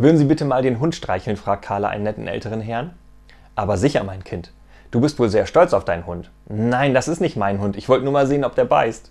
Würden Sie bitte mal den Hund streicheln? fragt Carla einen netten älteren Herrn. Aber sicher, mein Kind. Du bist wohl sehr stolz auf deinen Hund. Nein, das ist nicht mein Hund. Ich wollte nur mal sehen, ob der beißt.